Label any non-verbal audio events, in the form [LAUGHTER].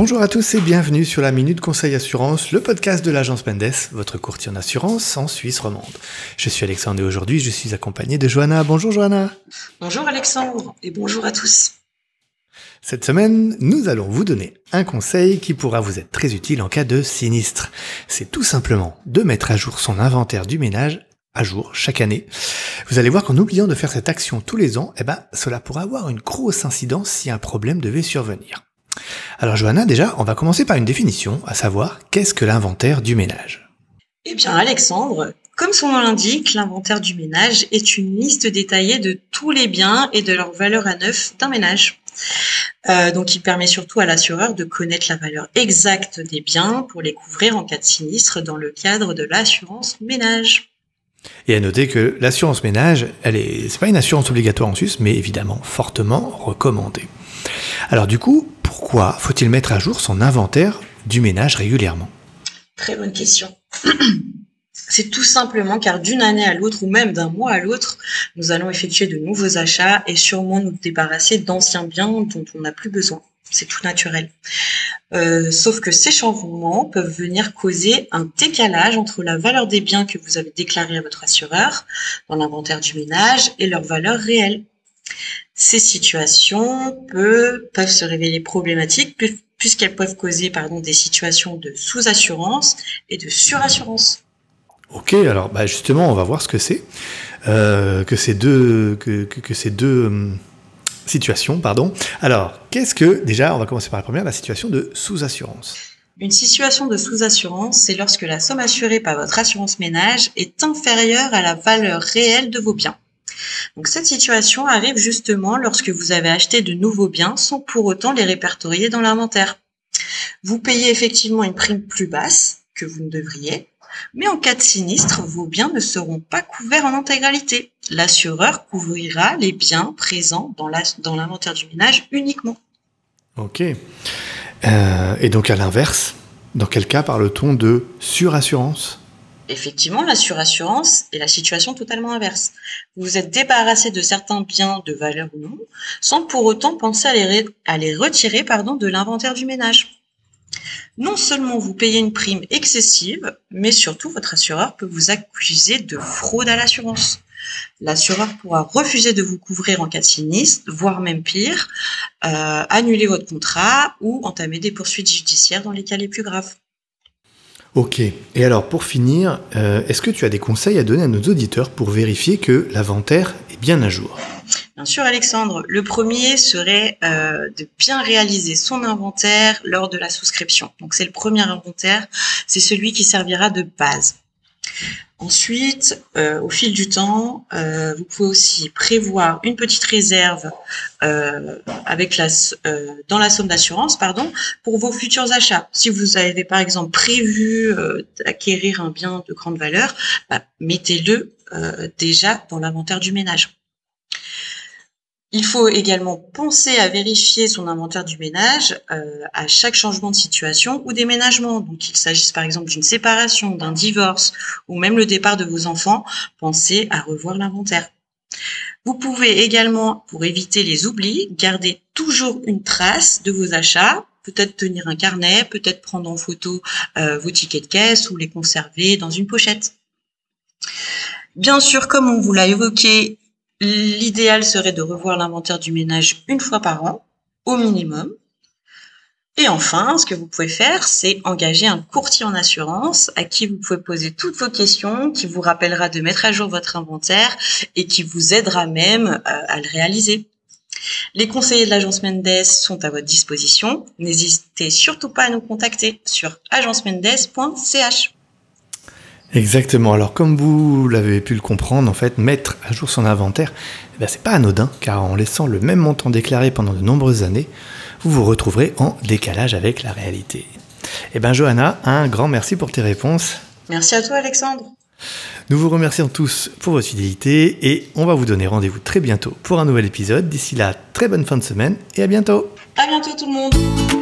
Bonjour à tous et bienvenue sur la Minute Conseil Assurance, le podcast de l'agence Mendes, votre courtier en assurance en Suisse romande. Je suis Alexandre et aujourd'hui je suis accompagné de Johanna. Bonjour Johanna. Bonjour Alexandre et bonjour à tous. Cette semaine, nous allons vous donner un conseil qui pourra vous être très utile en cas de sinistre. C'est tout simplement de mettre à jour son inventaire du ménage à jour chaque année. Vous allez voir qu'en oubliant de faire cette action tous les ans, eh ben, cela pourra avoir une grosse incidence si un problème devait survenir. Alors Johanna, déjà, on va commencer par une définition, à savoir qu'est-ce que l'inventaire du ménage? Eh bien Alexandre, comme son nom l'indique, l'inventaire du ménage est une liste détaillée de tous les biens et de leur valeur à neuf d'un ménage. Euh, donc il permet surtout à l'assureur de connaître la valeur exacte des biens pour les couvrir en cas de sinistre dans le cadre de l'assurance ménage. Et à noter que l'assurance ménage, elle est, c'est pas une assurance obligatoire en Suisse, mais évidemment fortement recommandée. Alors du coup, pourquoi faut-il mettre à jour son inventaire du ménage régulièrement? Très bonne question. [CLEARS THROAT] C'est tout simplement car d'une année à l'autre ou même d'un mois à l'autre, nous allons effectuer de nouveaux achats et sûrement nous débarrasser d'anciens biens dont on n'a plus besoin. C'est tout naturel. Euh, sauf que ces changements peuvent venir causer un décalage entre la valeur des biens que vous avez déclarés à votre assureur dans l'inventaire du ménage et leur valeur réelle. Ces situations peuvent, peuvent se révéler problématiques puisqu'elles peuvent causer pardon, des situations de sous-assurance et de surassurance. Ok, alors bah justement, on va voir ce que c'est. Euh, que ces deux, que, que, ces deux hum, situations, pardon. Alors, qu'est-ce que, déjà, on va commencer par la première, la situation de sous-assurance? Une situation de sous-assurance, c'est lorsque la somme assurée par votre assurance ménage est inférieure à la valeur réelle de vos biens. Donc cette situation arrive justement lorsque vous avez acheté de nouveaux biens sans pour autant les répertorier dans l'inventaire. Vous payez effectivement une prime plus basse que vous ne devriez, mais en cas de sinistre, vos biens ne seront pas couverts en intégralité. L'assureur couvrira les biens présents dans l'inventaire du ménage uniquement. Ok. Euh, et donc à l'inverse, dans quel cas parle-t-on de surassurance? Effectivement, la surassurance est la situation totalement inverse. Vous vous êtes débarrassé de certains biens de valeur ou non, sans pour autant penser à les, retirer de l'inventaire du ménage non seulement vous payez une prime excessive, mais surtout votre assureur peut vous accuser de fraude à l'assurance. L'assureur pourra refuser de vous couvrir en cas de sinistre, voire même pire, euh, annuler votre contrat ou entamer des poursuites judiciaires dans les cas les plus graves. Ok. Et alors, pour finir, euh, est-ce que tu as des conseils à donner à nos auditeurs pour vérifier que l'inventaire est bien à jour? Bien sûr, Alexandre. Le premier serait euh, de bien réaliser son inventaire lors de la souscription. Donc, c'est le premier inventaire. C'est celui qui servira de base. Ensuite, euh, au fil du temps, euh, vous pouvez aussi prévoir une petite réserve euh, avec la, dans la somme d'assurance, pardon, pour vos futurs achats. Si vous avez par exemple prévu d'acquérir un bien de grande valeur, bah, mettez-le déjà dans l'inventaire du ménage. Il faut également penser à vérifier son inventaire du ménage euh, à chaque changement de situation ou déménagement. Donc, qu'il s'agisse par exemple d'une séparation, d'un divorce ou même le départ de vos enfants, pensez à revoir l'inventaire. Vous pouvez également, pour éviter les oublis, garder toujours une trace de vos achats, peut-être tenir un carnet, peut-être prendre en photo euh, vos tickets de caisse ou les conserver dans une pochette. Bien sûr, comme on vous l'a évoqué, L'idéal serait de revoir l'inventaire du ménage une fois par an, au minimum. Et enfin, ce que vous pouvez faire, c'est engager un courtier en assurance à qui vous pouvez poser toutes vos questions, qui vous rappellera de mettre à jour votre inventaire et qui vous aidera même euh, à le réaliser. Les conseillers de l'agence Mendes sont à votre disposition. N'hésitez surtout pas à nous contacter sur agencemendes.ch. Exactement. Alors, comme vous l'avez pu le comprendre, en fait, mettre à jour son inventaire, eh ben, c'est pas anodin, car en laissant le même montant déclaré pendant de nombreuses années, vous vous retrouverez en décalage avec la réalité. Eh bien, Johanna, un grand merci pour tes réponses. Merci à toi, Alexandre. Nous vous remercions tous pour votre fidélité et on va vous donner rendez-vous très bientôt pour un nouvel épisode. D'ici là, très bonne fin de semaine et à bientôt. À bientôt tout le monde.